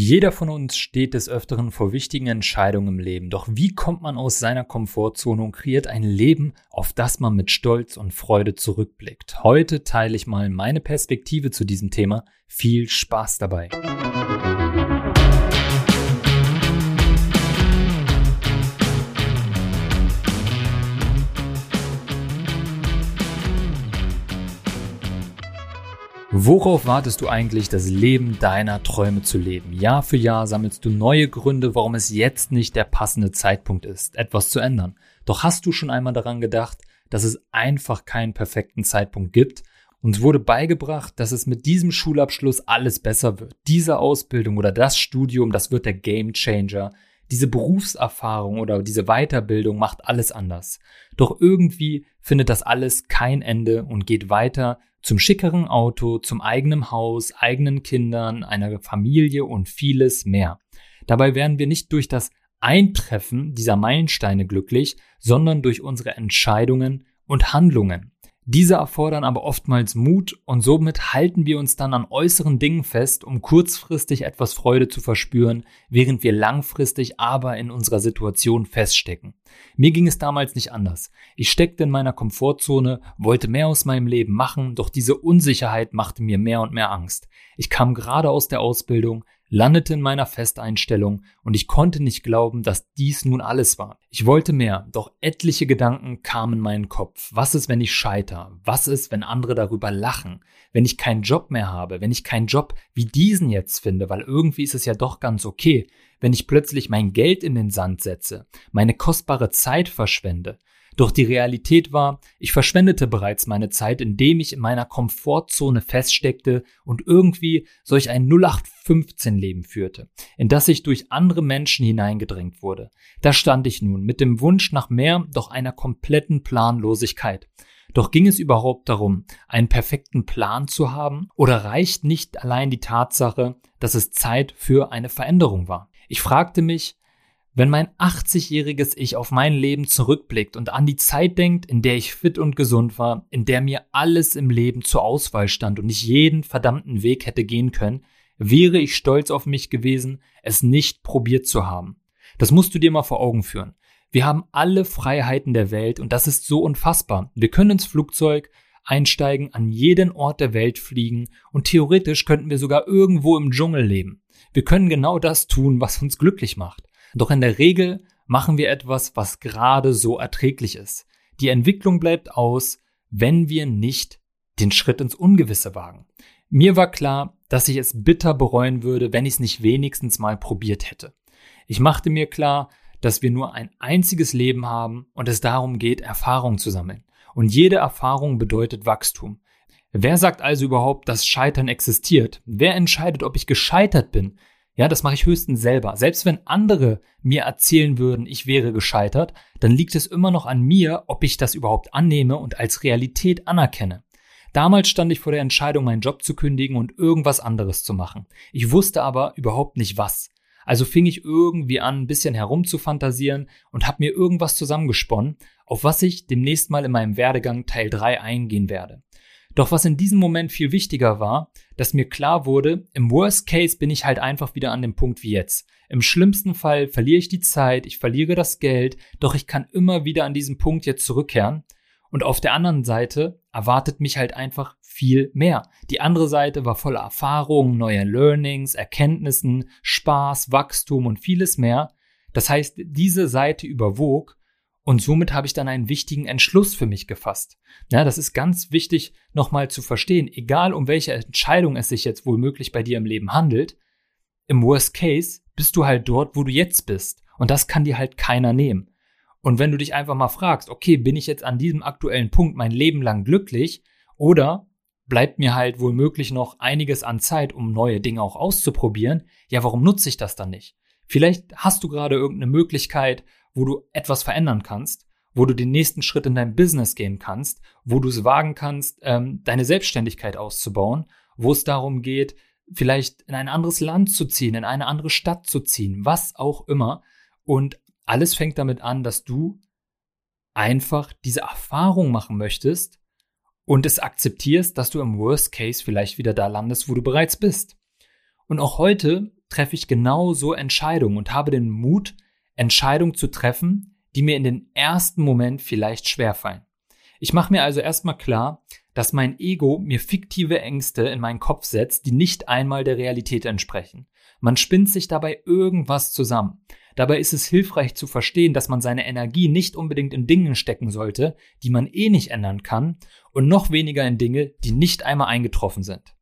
Jeder von uns steht des Öfteren vor wichtigen Entscheidungen im Leben. Doch wie kommt man aus seiner Komfortzone und kreiert ein Leben, auf das man mit Stolz und Freude zurückblickt? Heute teile ich mal meine Perspektive zu diesem Thema. Viel Spaß dabei. Worauf wartest du eigentlich, das Leben deiner Träume zu leben? Jahr für Jahr sammelst du neue Gründe, warum es jetzt nicht der passende Zeitpunkt ist, etwas zu ändern. Doch hast du schon einmal daran gedacht, dass es einfach keinen perfekten Zeitpunkt gibt? Uns wurde beigebracht, dass es mit diesem Schulabschluss alles besser wird. Diese Ausbildung oder das Studium, das wird der Game Changer. Diese Berufserfahrung oder diese Weiterbildung macht alles anders. Doch irgendwie findet das alles kein Ende und geht weiter zum schickeren Auto, zum eigenen Haus, eigenen Kindern, einer Familie und vieles mehr. Dabei werden wir nicht durch das Eintreffen dieser Meilensteine glücklich, sondern durch unsere Entscheidungen und Handlungen. Diese erfordern aber oftmals Mut und somit halten wir uns dann an äußeren Dingen fest, um kurzfristig etwas Freude zu verspüren, während wir langfristig aber in unserer Situation feststecken. Mir ging es damals nicht anders. Ich steckte in meiner Komfortzone, wollte mehr aus meinem Leben machen, doch diese Unsicherheit machte mir mehr und mehr Angst. Ich kam gerade aus der Ausbildung, landete in meiner Festeinstellung und ich konnte nicht glauben, dass dies nun alles war. Ich wollte mehr, doch etliche Gedanken kamen in meinen Kopf. Was ist, wenn ich scheiter? Was ist, wenn andere darüber lachen? Wenn ich keinen Job mehr habe? Wenn ich keinen Job wie diesen jetzt finde? Weil irgendwie ist es ja doch ganz okay. Wenn ich plötzlich mein Geld in den Sand setze, meine kostbare Zeit verschwende, doch die Realität war, ich verschwendete bereits meine Zeit, indem ich in meiner Komfortzone feststeckte und irgendwie solch ein 0815-Leben führte, in das ich durch andere Menschen hineingedrängt wurde. Da stand ich nun mit dem Wunsch nach mehr, doch einer kompletten Planlosigkeit. Doch ging es überhaupt darum, einen perfekten Plan zu haben oder reicht nicht allein die Tatsache, dass es Zeit für eine Veränderung war? Ich fragte mich, wenn mein 80-jähriges Ich auf mein Leben zurückblickt und an die Zeit denkt, in der ich fit und gesund war, in der mir alles im Leben zur Auswahl stand und ich jeden verdammten Weg hätte gehen können, wäre ich stolz auf mich gewesen, es nicht probiert zu haben. Das musst du dir mal vor Augen führen. Wir haben alle Freiheiten der Welt und das ist so unfassbar. Wir können ins Flugzeug einsteigen, an jeden Ort der Welt fliegen und theoretisch könnten wir sogar irgendwo im Dschungel leben. Wir können genau das tun, was uns glücklich macht. Doch in der Regel machen wir etwas, was gerade so erträglich ist. Die Entwicklung bleibt aus, wenn wir nicht den Schritt ins Ungewisse wagen. Mir war klar, dass ich es bitter bereuen würde, wenn ich es nicht wenigstens mal probiert hätte. Ich machte mir klar, dass wir nur ein einziges Leben haben und es darum geht, Erfahrung zu sammeln. Und jede Erfahrung bedeutet Wachstum. Wer sagt also überhaupt, dass Scheitern existiert? Wer entscheidet, ob ich gescheitert bin? Ja, das mache ich höchstens selber. Selbst wenn andere mir erzählen würden, ich wäre gescheitert, dann liegt es immer noch an mir, ob ich das überhaupt annehme und als Realität anerkenne. Damals stand ich vor der Entscheidung, meinen Job zu kündigen und irgendwas anderes zu machen. Ich wusste aber überhaupt nicht was. Also fing ich irgendwie an, ein bisschen herumzufantasieren und habe mir irgendwas zusammengesponnen, auf was ich demnächst mal in meinem Werdegang Teil 3 eingehen werde. Doch was in diesem Moment viel wichtiger war, dass mir klar wurde, im Worst Case bin ich halt einfach wieder an dem Punkt wie jetzt. Im schlimmsten Fall verliere ich die Zeit, ich verliere das Geld, doch ich kann immer wieder an diesen Punkt jetzt zurückkehren. Und auf der anderen Seite erwartet mich halt einfach viel mehr. Die andere Seite war voller Erfahrungen, neuer Learnings, Erkenntnissen, Spaß, Wachstum und vieles mehr. Das heißt, diese Seite überwog und somit habe ich dann einen wichtigen Entschluss für mich gefasst. Ja, das ist ganz wichtig nochmal zu verstehen. Egal um welche Entscheidung es sich jetzt wohl bei dir im Leben handelt, im Worst Case bist du halt dort, wo du jetzt bist. Und das kann dir halt keiner nehmen. Und wenn du dich einfach mal fragst, okay, bin ich jetzt an diesem aktuellen Punkt mein Leben lang glücklich oder bleibt mir halt wohl noch einiges an Zeit, um neue Dinge auch auszuprobieren, ja, warum nutze ich das dann nicht? Vielleicht hast du gerade irgendeine Möglichkeit, wo du etwas verändern kannst, wo du den nächsten Schritt in dein Business gehen kannst, wo du es wagen kannst, ähm, deine Selbstständigkeit auszubauen, wo es darum geht, vielleicht in ein anderes Land zu ziehen, in eine andere Stadt zu ziehen, was auch immer. Und alles fängt damit an, dass du einfach diese Erfahrung machen möchtest und es akzeptierst, dass du im Worst Case vielleicht wieder da landest, wo du bereits bist. Und auch heute treffe ich genau so Entscheidungen und habe den Mut, Entscheidungen zu treffen, die mir in den ersten Moment vielleicht schwerfallen. Ich mache mir also erstmal klar, dass mein Ego mir fiktive Ängste in meinen Kopf setzt, die nicht einmal der Realität entsprechen. Man spinnt sich dabei irgendwas zusammen. Dabei ist es hilfreich zu verstehen, dass man seine Energie nicht unbedingt in Dingen stecken sollte, die man eh nicht ändern kann, und noch weniger in Dinge, die nicht einmal eingetroffen sind.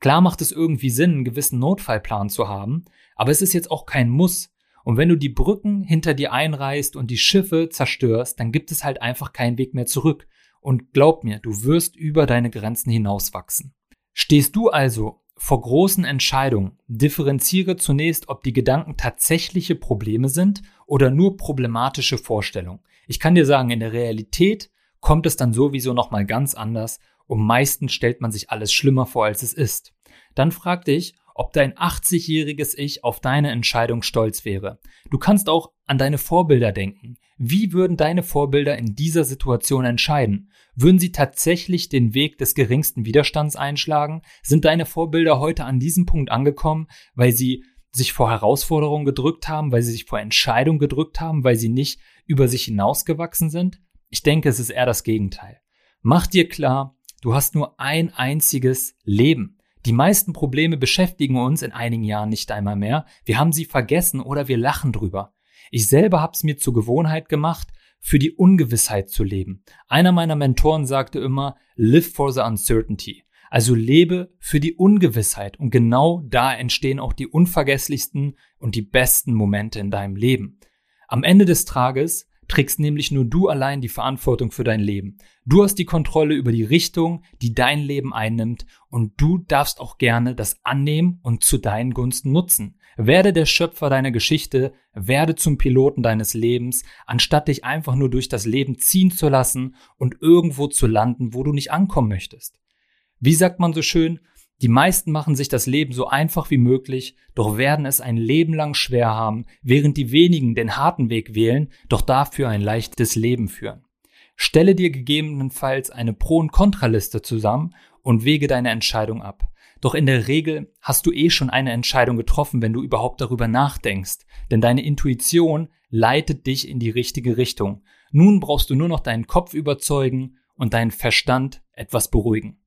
Klar macht es irgendwie Sinn, einen gewissen Notfallplan zu haben, aber es ist jetzt auch kein Muss. Und wenn du die Brücken hinter dir einreißt und die Schiffe zerstörst, dann gibt es halt einfach keinen Weg mehr zurück. Und glaub mir, du wirst über deine Grenzen hinauswachsen. Stehst du also vor großen Entscheidungen, differenziere zunächst, ob die Gedanken tatsächliche Probleme sind oder nur problematische Vorstellungen. Ich kann dir sagen, in der Realität kommt es dann sowieso nochmal ganz anders und meistens stellt man sich alles schlimmer vor, als es ist. Dann frag dich, ob dein 80-jähriges Ich auf deine Entscheidung stolz wäre. Du kannst auch an deine Vorbilder denken. Wie würden deine Vorbilder in dieser Situation entscheiden? Würden sie tatsächlich den Weg des geringsten Widerstands einschlagen? Sind deine Vorbilder heute an diesem Punkt angekommen, weil sie sich vor Herausforderungen gedrückt haben, weil sie sich vor Entscheidungen gedrückt haben, weil sie nicht über sich hinausgewachsen sind? Ich denke, es ist eher das Gegenteil. Mach dir klar, Du hast nur ein einziges Leben. Die meisten Probleme beschäftigen uns in einigen Jahren nicht einmal mehr. Wir haben sie vergessen oder wir lachen drüber. Ich selber habe es mir zur Gewohnheit gemacht, für die Ungewissheit zu leben. Einer meiner Mentoren sagte immer, live for the uncertainty. Also lebe für die Ungewissheit. Und genau da entstehen auch die unvergesslichsten und die besten Momente in deinem Leben. Am Ende des Tages trägst nämlich nur du allein die Verantwortung für dein Leben. Du hast die Kontrolle über die Richtung, die dein Leben einnimmt und du darfst auch gerne das annehmen und zu deinen Gunsten nutzen. Werde der Schöpfer deiner Geschichte, werde zum Piloten deines Lebens, anstatt dich einfach nur durch das Leben ziehen zu lassen und irgendwo zu landen, wo du nicht ankommen möchtest. Wie sagt man so schön, die meisten machen sich das Leben so einfach wie möglich, doch werden es ein Leben lang schwer haben, während die wenigen den harten Weg wählen, doch dafür ein leichtes Leben führen. Stelle dir gegebenenfalls eine Pro- und Kontraliste zusammen und wege deine Entscheidung ab. Doch in der Regel hast du eh schon eine Entscheidung getroffen, wenn du überhaupt darüber nachdenkst, denn deine Intuition leitet dich in die richtige Richtung. Nun brauchst du nur noch deinen Kopf überzeugen und deinen Verstand etwas beruhigen.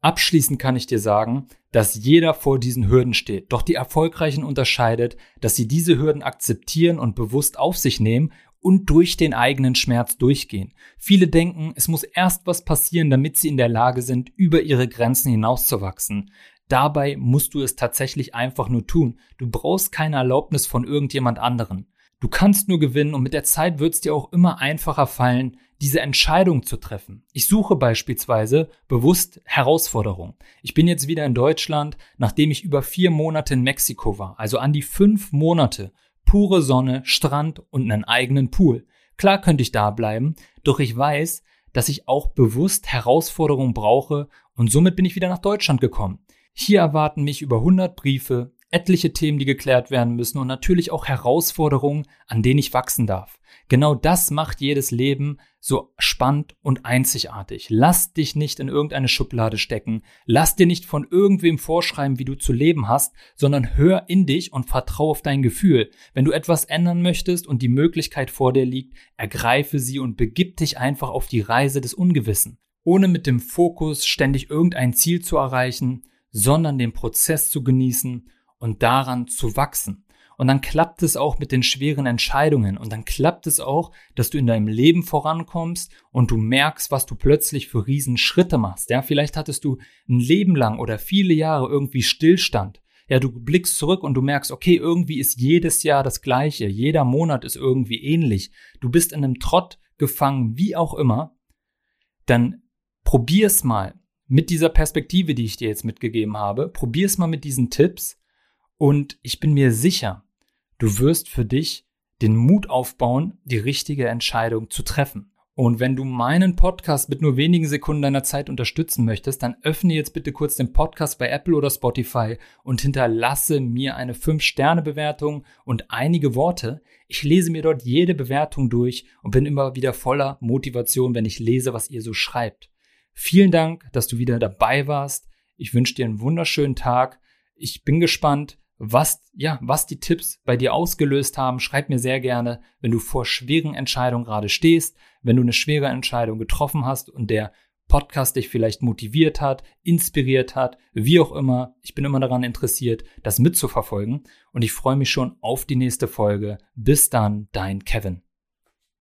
Abschließend kann ich dir sagen, dass jeder vor diesen Hürden steht. Doch die Erfolgreichen unterscheidet, dass sie diese Hürden akzeptieren und bewusst auf sich nehmen und durch den eigenen Schmerz durchgehen. Viele denken, es muss erst was passieren, damit sie in der Lage sind, über ihre Grenzen hinauszuwachsen. Dabei musst du es tatsächlich einfach nur tun. Du brauchst keine Erlaubnis von irgendjemand anderen. Du kannst nur gewinnen und mit der Zeit wird es dir auch immer einfacher fallen, diese Entscheidung zu treffen. Ich suche beispielsweise bewusst Herausforderungen. Ich bin jetzt wieder in Deutschland, nachdem ich über vier Monate in Mexiko war, also an die fünf Monate pure Sonne, Strand und einen eigenen Pool. Klar könnte ich da bleiben, doch ich weiß, dass ich auch bewusst Herausforderungen brauche und somit bin ich wieder nach Deutschland gekommen. Hier erwarten mich über 100 Briefe, etliche Themen, die geklärt werden müssen und natürlich auch Herausforderungen, an denen ich wachsen darf. Genau das macht jedes Leben so spannend und einzigartig. Lass dich nicht in irgendeine Schublade stecken. Lass dir nicht von irgendwem vorschreiben, wie du zu leben hast, sondern hör in dich und vertraue auf dein Gefühl. Wenn du etwas ändern möchtest und die Möglichkeit vor dir liegt, ergreife sie und begib dich einfach auf die Reise des Ungewissen. Ohne mit dem Fokus ständig irgendein Ziel zu erreichen, sondern den Prozess zu genießen und daran zu wachsen. Und dann klappt es auch mit den schweren Entscheidungen. Und dann klappt es auch, dass du in deinem Leben vorankommst und du merkst, was du plötzlich für Riesenschritte machst. Ja, vielleicht hattest du ein Leben lang oder viele Jahre irgendwie Stillstand. Ja, du blickst zurück und du merkst, okay, irgendwie ist jedes Jahr das gleiche. Jeder Monat ist irgendwie ähnlich. Du bist in einem Trott gefangen, wie auch immer. Dann probier's mal mit dieser Perspektive, die ich dir jetzt mitgegeben habe. Probier's mal mit diesen Tipps. Und ich bin mir sicher, Du wirst für dich den Mut aufbauen, die richtige Entscheidung zu treffen. Und wenn du meinen Podcast mit nur wenigen Sekunden deiner Zeit unterstützen möchtest, dann öffne jetzt bitte kurz den Podcast bei Apple oder Spotify und hinterlasse mir eine 5-Sterne-Bewertung und einige Worte. Ich lese mir dort jede Bewertung durch und bin immer wieder voller Motivation, wenn ich lese, was ihr so schreibt. Vielen Dank, dass du wieder dabei warst. Ich wünsche dir einen wunderschönen Tag. Ich bin gespannt, was, ja, was die Tipps bei dir ausgelöst haben. Schreib mir sehr gerne, wenn du vor schweren Entscheidungen gerade stehst, wenn du eine schwere Entscheidung getroffen hast und der Podcast dich vielleicht motiviert hat, inspiriert hat, wie auch immer. Ich bin immer daran interessiert, das mitzuverfolgen und ich freue mich schon auf die nächste Folge. Bis dann, dein Kevin.